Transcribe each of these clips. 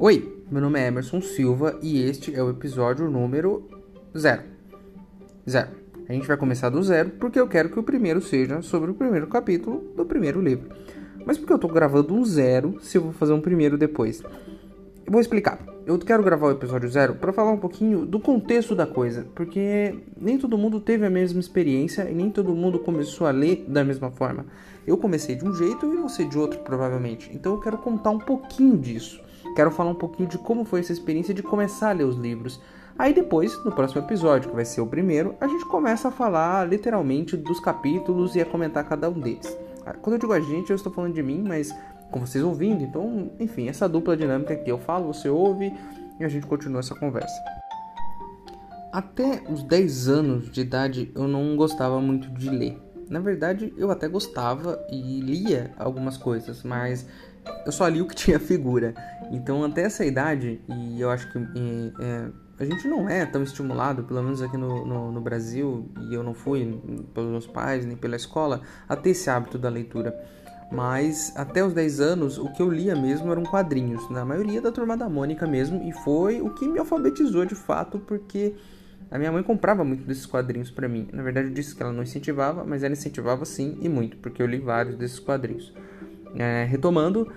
Oi, meu nome é Emerson Silva e este é o episódio número zero. Zero. A gente vai começar do zero porque eu quero que o primeiro seja sobre o primeiro capítulo do primeiro livro. Mas por que eu tô gravando um zero se eu vou fazer um primeiro depois? Eu vou explicar. Eu quero gravar o episódio zero para falar um pouquinho do contexto da coisa, porque nem todo mundo teve a mesma experiência e nem todo mundo começou a ler da mesma forma. Eu comecei de um jeito e você de outro, provavelmente. Então eu quero contar um pouquinho disso. Quero falar um pouquinho de como foi essa experiência de começar a ler os livros. Aí depois, no próximo episódio, que vai ser o primeiro, a gente começa a falar literalmente dos capítulos e a comentar cada um deles. Ah, quando eu digo a gente, eu estou falando de mim, mas com vocês ouvindo, então, enfim, essa dupla dinâmica aqui, eu falo, você ouve e a gente continua essa conversa. Até os 10 anos de idade eu não gostava muito de ler. Na verdade, eu até gostava e lia algumas coisas, mas eu só li o que tinha figura. Então, até essa idade, e eu acho que é, a gente não é tão estimulado, pelo menos aqui no, no, no, Brasil, e eu não fui pelos meus pais nem pela escola, a ter esse hábito da leitura. Mas até os 10 anos, o que eu lia mesmo eram quadrinhos, na maioria da turma da Mônica mesmo, e foi o que me alfabetizou de fato, porque a minha mãe comprava muito desses quadrinhos para mim. Na verdade, eu disse que ela não incentivava, mas ela incentivava sim e muito, porque eu li vários desses quadrinhos. É, retomando,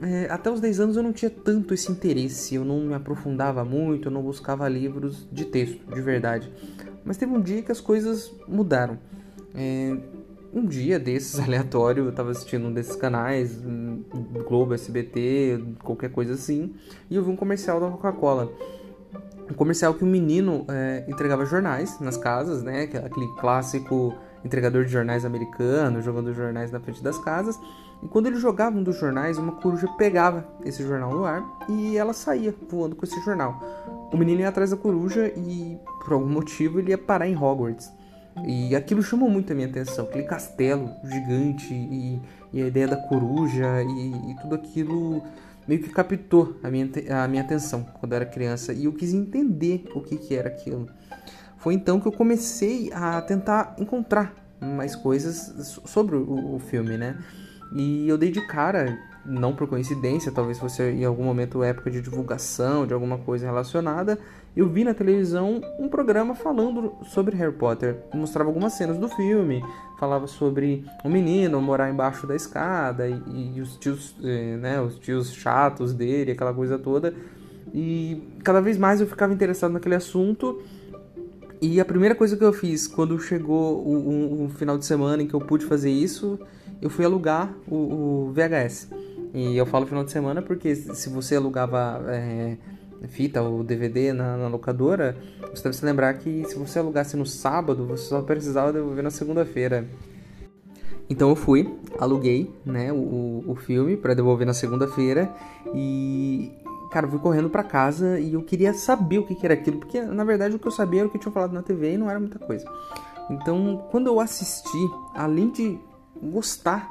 é, até os 10 anos eu não tinha tanto esse interesse, eu não me aprofundava muito, eu não buscava livros de texto, de verdade. Mas teve um dia que as coisas mudaram. É, um dia desses aleatório, eu tava assistindo um desses canais, Globo, SBT, qualquer coisa assim, e eu vi um comercial da Coca-Cola. Um comercial que um menino é, entregava jornais nas casas, né? Aquele clássico entregador de jornais americano, jogando jornais na frente das casas. E quando ele jogava um dos jornais, uma coruja pegava esse jornal no ar e ela saía voando com esse jornal. O menino ia atrás da coruja e, por algum motivo, ele ia parar em Hogwarts. E aquilo chamou muito a minha atenção, aquele castelo gigante e, e a ideia da coruja e, e, tudo aquilo meio que captou a minha, a minha atenção quando eu era criança e eu quis entender o que, que era aquilo. Foi então que eu comecei a tentar encontrar mais coisas sobre o, o filme, né? E eu dei de cara, não por coincidência, talvez fosse em algum momento época de divulgação de alguma coisa relacionada, eu vi na televisão um programa falando sobre Harry Potter. Mostrava algumas cenas do filme, falava sobre o um menino morar embaixo da escada e, e os tios, eh, né, os tios chatos dele, aquela coisa toda. E cada vez mais eu ficava interessado naquele assunto. E a primeira coisa que eu fiz quando chegou o, final de semana em que eu pude fazer isso eu fui alugar o, o VHS. E eu falo final de semana porque se você alugava é, fita ou DVD na, na, locadora, você deve se lembrar que se você alugasse no sábado, você só precisava devolver na segunda-feira. Então eu fui, aluguei né, o, o filme para devolver na segunda-feira e, cara, eu fui correndo para casa e eu queria saber o que, que era aquilo, porque na verdade o que eu sabia era o que tinham falado na TV e não era muita coisa. Então, quando eu assisti, além de gostar.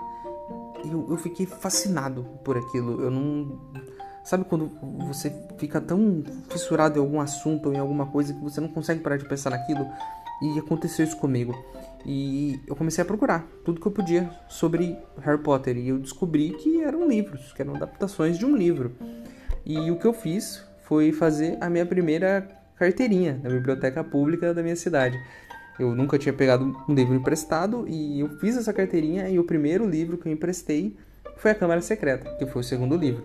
Eu, eu fiquei fascinado por aquilo. Eu não. Sabe quando você fica tão fissurado em algum assunto ou em alguma coisa que você não consegue parar de pensar naquilo? E aconteceu isso comigo. E eu comecei a procurar tudo que eu podia sobre Harry Potter. E eu descobri que eram livros, que eram adaptações de um livro. E o que eu fiz foi fazer a minha primeira carteirinha na biblioteca pública da minha cidade. Eu nunca tinha pegado um livro emprestado e eu fiz essa carteirinha e o primeiro livro que eu emprestei foi A Câmara Secreta, que foi o segundo livro.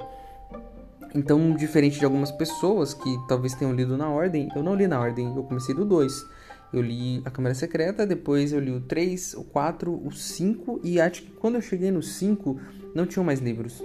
Então, diferente de algumas pessoas que talvez tenham lido na ordem, eu não li na ordem, eu comecei do 2. Eu li A Câmara Secreta, depois eu li o 3, o 4, o 5 e acho que quando eu cheguei no 5 não tinham mais livros.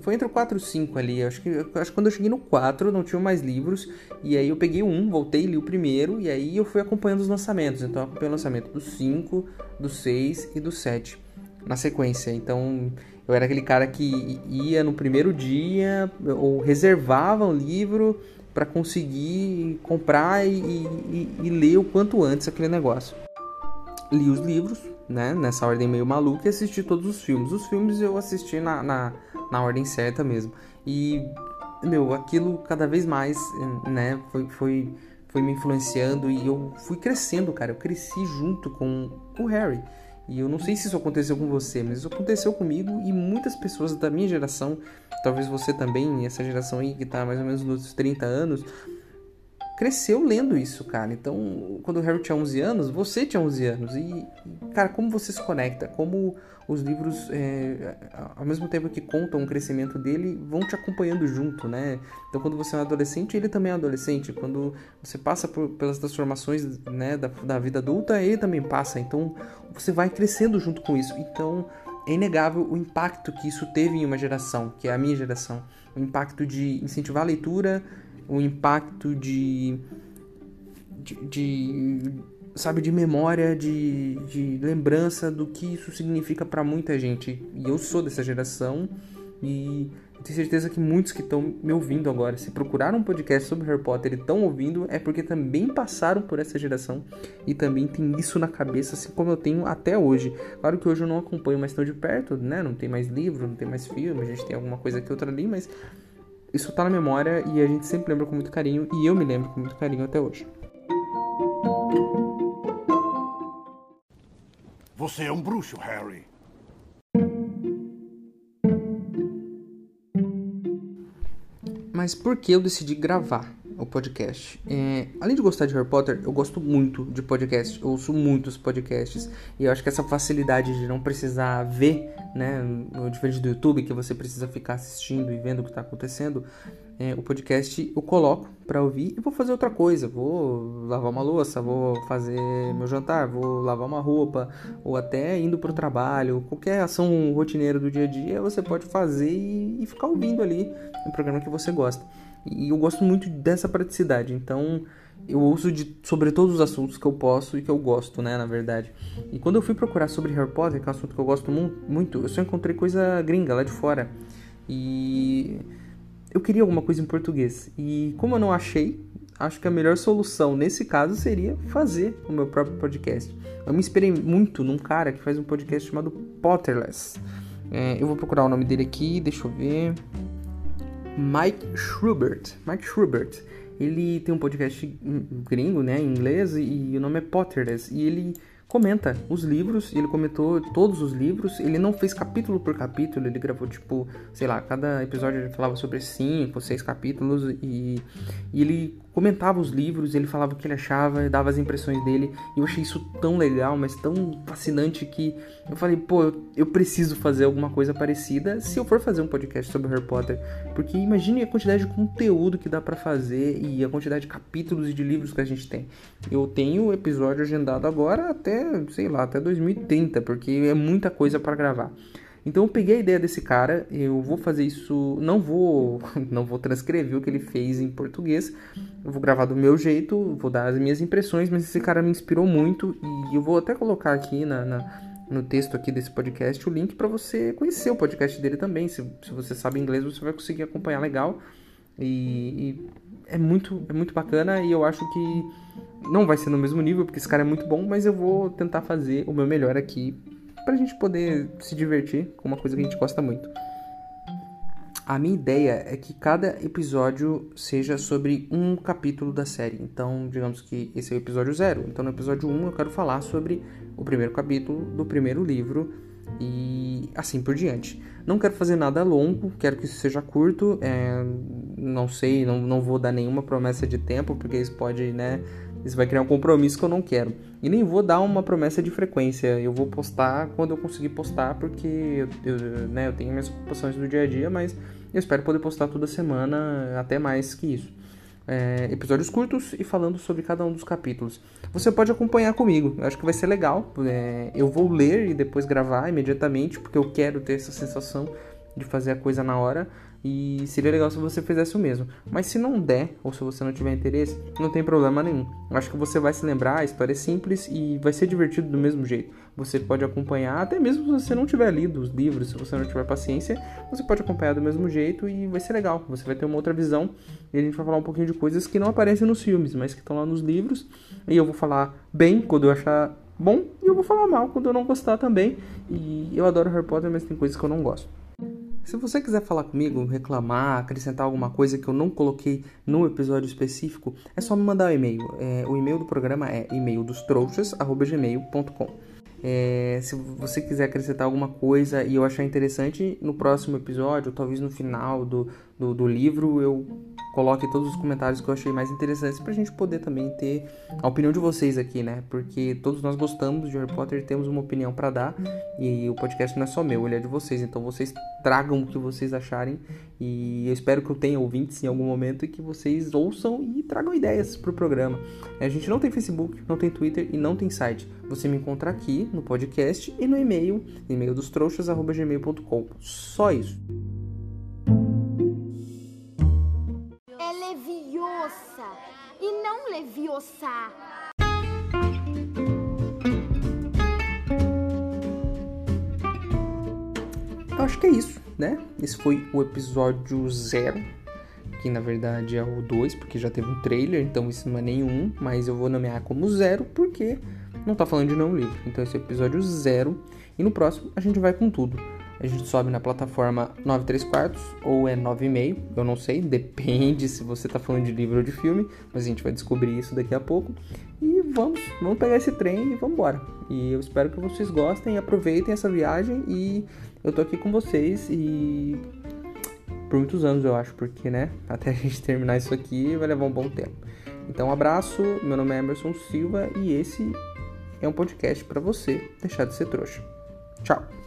Foi entre o 4 e o 5 ali. Acho que, acho que quando eu cheguei no 4 não tinha mais livros. E aí eu peguei um, voltei, li o primeiro. E aí eu fui acompanhando os lançamentos. Então eu acompanhei o lançamento do 5, do 6 e do 7 na sequência. Então eu era aquele cara que ia no primeiro dia ou reservava um livro para conseguir comprar e, e, e ler o quanto antes aquele negócio. Li os livros, né, nessa ordem meio maluca e assisti todos os filmes. Os filmes eu assisti na, na na ordem certa mesmo. E, meu, aquilo cada vez mais, né, foi, foi, foi me influenciando e eu fui crescendo, cara. Eu cresci junto com o Harry. E eu não sei se isso aconteceu com você, mas isso aconteceu comigo e muitas pessoas da minha geração, talvez você também, essa geração aí que tá mais ou menos nos 30 anos, cresceu lendo isso, cara. Então, quando o Harry tinha 11 anos, você tinha 11 anos. E, cara, como você se conecta? Como os livros, é, ao mesmo tempo que contam o crescimento dele, vão te acompanhando junto, né? Então, quando você é um adolescente, ele também é um adolescente. Quando você passa por, pelas transformações né, da, da vida adulta, ele também passa. Então, você vai crescendo junto com isso. Então, é inegável o impacto que isso teve em uma geração, que é a minha geração. O impacto de incentivar a leitura, o impacto de, de, de sabe, de memória, de, de lembrança do que isso significa para muita gente. E eu sou dessa geração e tenho certeza que muitos que estão me ouvindo agora, se procuraram um podcast sobre Harry Potter e estão ouvindo, é porque também passaram por essa geração e também tem isso na cabeça, assim como eu tenho até hoje. Claro que hoje eu não acompanho mais tão de perto, né? Não tem mais livro, não tem mais filme, a gente tem alguma coisa aqui outra ali, mas isso tá na memória e a gente sempre lembra com muito carinho e eu me lembro com muito carinho até hoje. Você é um bruxo, Harry. Mas por que eu decidi gravar o podcast? É, além de gostar de Harry Potter, eu gosto muito de podcast. Eu ouço muitos podcasts. E eu acho que essa facilidade de não precisar ver, né? Diferente do YouTube, que você precisa ficar assistindo e vendo o que está acontecendo é, o podcast eu coloco para ouvir e vou fazer outra coisa. Vou lavar uma louça, vou fazer meu jantar, vou lavar uma roupa, ou até indo para o trabalho. Qualquer ação rotineira do dia a dia você pode fazer e, e ficar ouvindo ali um programa que você gosta. E eu gosto muito dessa praticidade, então eu ouço de, sobre todos os assuntos que eu posso e que eu gosto, né, na verdade. E quando eu fui procurar sobre Harry Potter, que é um assunto que eu gosto muito, eu só encontrei coisa gringa lá de fora. E eu queria alguma coisa em português. E como eu não achei, acho que a melhor solução nesse caso seria fazer o meu próprio podcast. Eu me inspirei muito num cara que faz um podcast chamado Potterless. É, eu vou procurar o nome dele aqui, deixa eu ver. Mike Schubert. Mike Schubert. Ele tem um podcast gringo, né, em inglês, e o nome é Potterless. E ele comenta os livros, ele comentou todos os livros, ele não fez capítulo por capítulo, ele gravou tipo, sei lá, cada episódio ele falava sobre cinco, seis capítulos e, e ele comentava os livros, ele falava o que ele achava, dava as impressões dele, e eu achei isso tão legal, mas tão fascinante que eu falei, pô, eu, eu preciso fazer alguma coisa parecida se eu for fazer um podcast sobre Harry Potter, porque imagine a quantidade de conteúdo que dá para fazer e a quantidade de capítulos e de livros que a gente tem. Eu tenho episódio agendado agora até, sei lá, até 2030, porque é muita coisa para gravar. Então eu peguei a ideia desse cara, eu vou fazer isso, não vou, não vou transcrever o que ele fez em português, eu vou gravar do meu jeito, vou dar as minhas impressões, mas esse cara me inspirou muito e eu vou até colocar aqui na, na no texto aqui desse podcast o link para você conhecer o podcast dele também. Se, se você sabe inglês, você vai conseguir acompanhar legal e, e é muito é muito bacana e eu acho que não vai ser no mesmo nível porque esse cara é muito bom, mas eu vou tentar fazer o meu melhor aqui pra gente poder se divertir com uma coisa que a gente gosta muito. A minha ideia é que cada episódio seja sobre um capítulo da série. Então, digamos que esse é o episódio zero. Então, no episódio 1 um, eu quero falar sobre o primeiro capítulo do primeiro livro e assim por diante. Não quero fazer nada longo, quero que isso seja curto. É, não sei, não, não vou dar nenhuma promessa de tempo, porque isso pode, né? Isso vai criar um compromisso que eu não quero. E nem vou dar uma promessa de frequência. Eu vou postar quando eu conseguir postar, porque eu, eu, né, eu tenho minhas ocupações do dia a dia, mas eu espero poder postar toda semana, até mais que isso. É, episódios curtos e falando sobre cada um dos capítulos. Você pode acompanhar comigo, eu acho que vai ser legal. É, eu vou ler e depois gravar imediatamente, porque eu quero ter essa sensação de fazer a coisa na hora. E seria legal se você fizesse o mesmo. Mas se não der, ou se você não tiver interesse, não tem problema nenhum. Eu acho que você vai se lembrar, a história é simples e vai ser divertido do mesmo jeito. Você pode acompanhar, até mesmo se você não tiver lido os livros, se você não tiver paciência, você pode acompanhar do mesmo jeito e vai ser legal. Você vai ter uma outra visão e a gente vai falar um pouquinho de coisas que não aparecem nos filmes, mas que estão lá nos livros. E eu vou falar bem quando eu achar bom e eu vou falar mal quando eu não gostar também. E eu adoro Harry Potter, mas tem coisas que eu não gosto. Se você quiser falar comigo, reclamar, acrescentar alguma coisa que eu não coloquei no episódio específico, é só me mandar um e-mail. É, o e-mail do programa é e-maildostrouxas.gmail.com É, se você quiser acrescentar alguma coisa e eu achar interessante, no próximo episódio, talvez no final do, do, do livro, eu coloque todos os comentários que eu achei mais interessantes pra gente poder também ter a opinião de vocês aqui, né? Porque todos nós gostamos de Harry Potter, temos uma opinião para dar e o podcast não é só meu, ele é de vocês. Então vocês tragam o que vocês acharem e eu espero que eu tenha ouvintes em algum momento e que vocês ouçam e tragam ideias pro programa. A gente não tem Facebook, não tem Twitter e não tem site. Você me encontra aqui no podcast e no e-mail, e-mail dos trouxas@gmail.com. Só isso. E não leviosa. Eu acho que é isso, né? Esse foi o episódio zero, que na verdade é o 2, porque já teve um trailer, então isso não é nenhum, mas eu vou nomear como zero porque não tá falando de não livro. Então esse é o episódio zero, e no próximo a gente vai com tudo a gente sobe na plataforma 9 3 quartos ou é 9,5, eu não sei, depende se você tá falando de livro ou de filme, mas a gente vai descobrir isso daqui a pouco. E vamos, vamos pegar esse trem e vamos embora. E eu espero que vocês gostem, aproveitem essa viagem e eu tô aqui com vocês e por muitos anos eu acho, porque né, até a gente terminar isso aqui vai levar um bom tempo. Então, um abraço, meu nome é Emerson Silva e esse é um podcast para você deixar de ser trouxa. Tchau.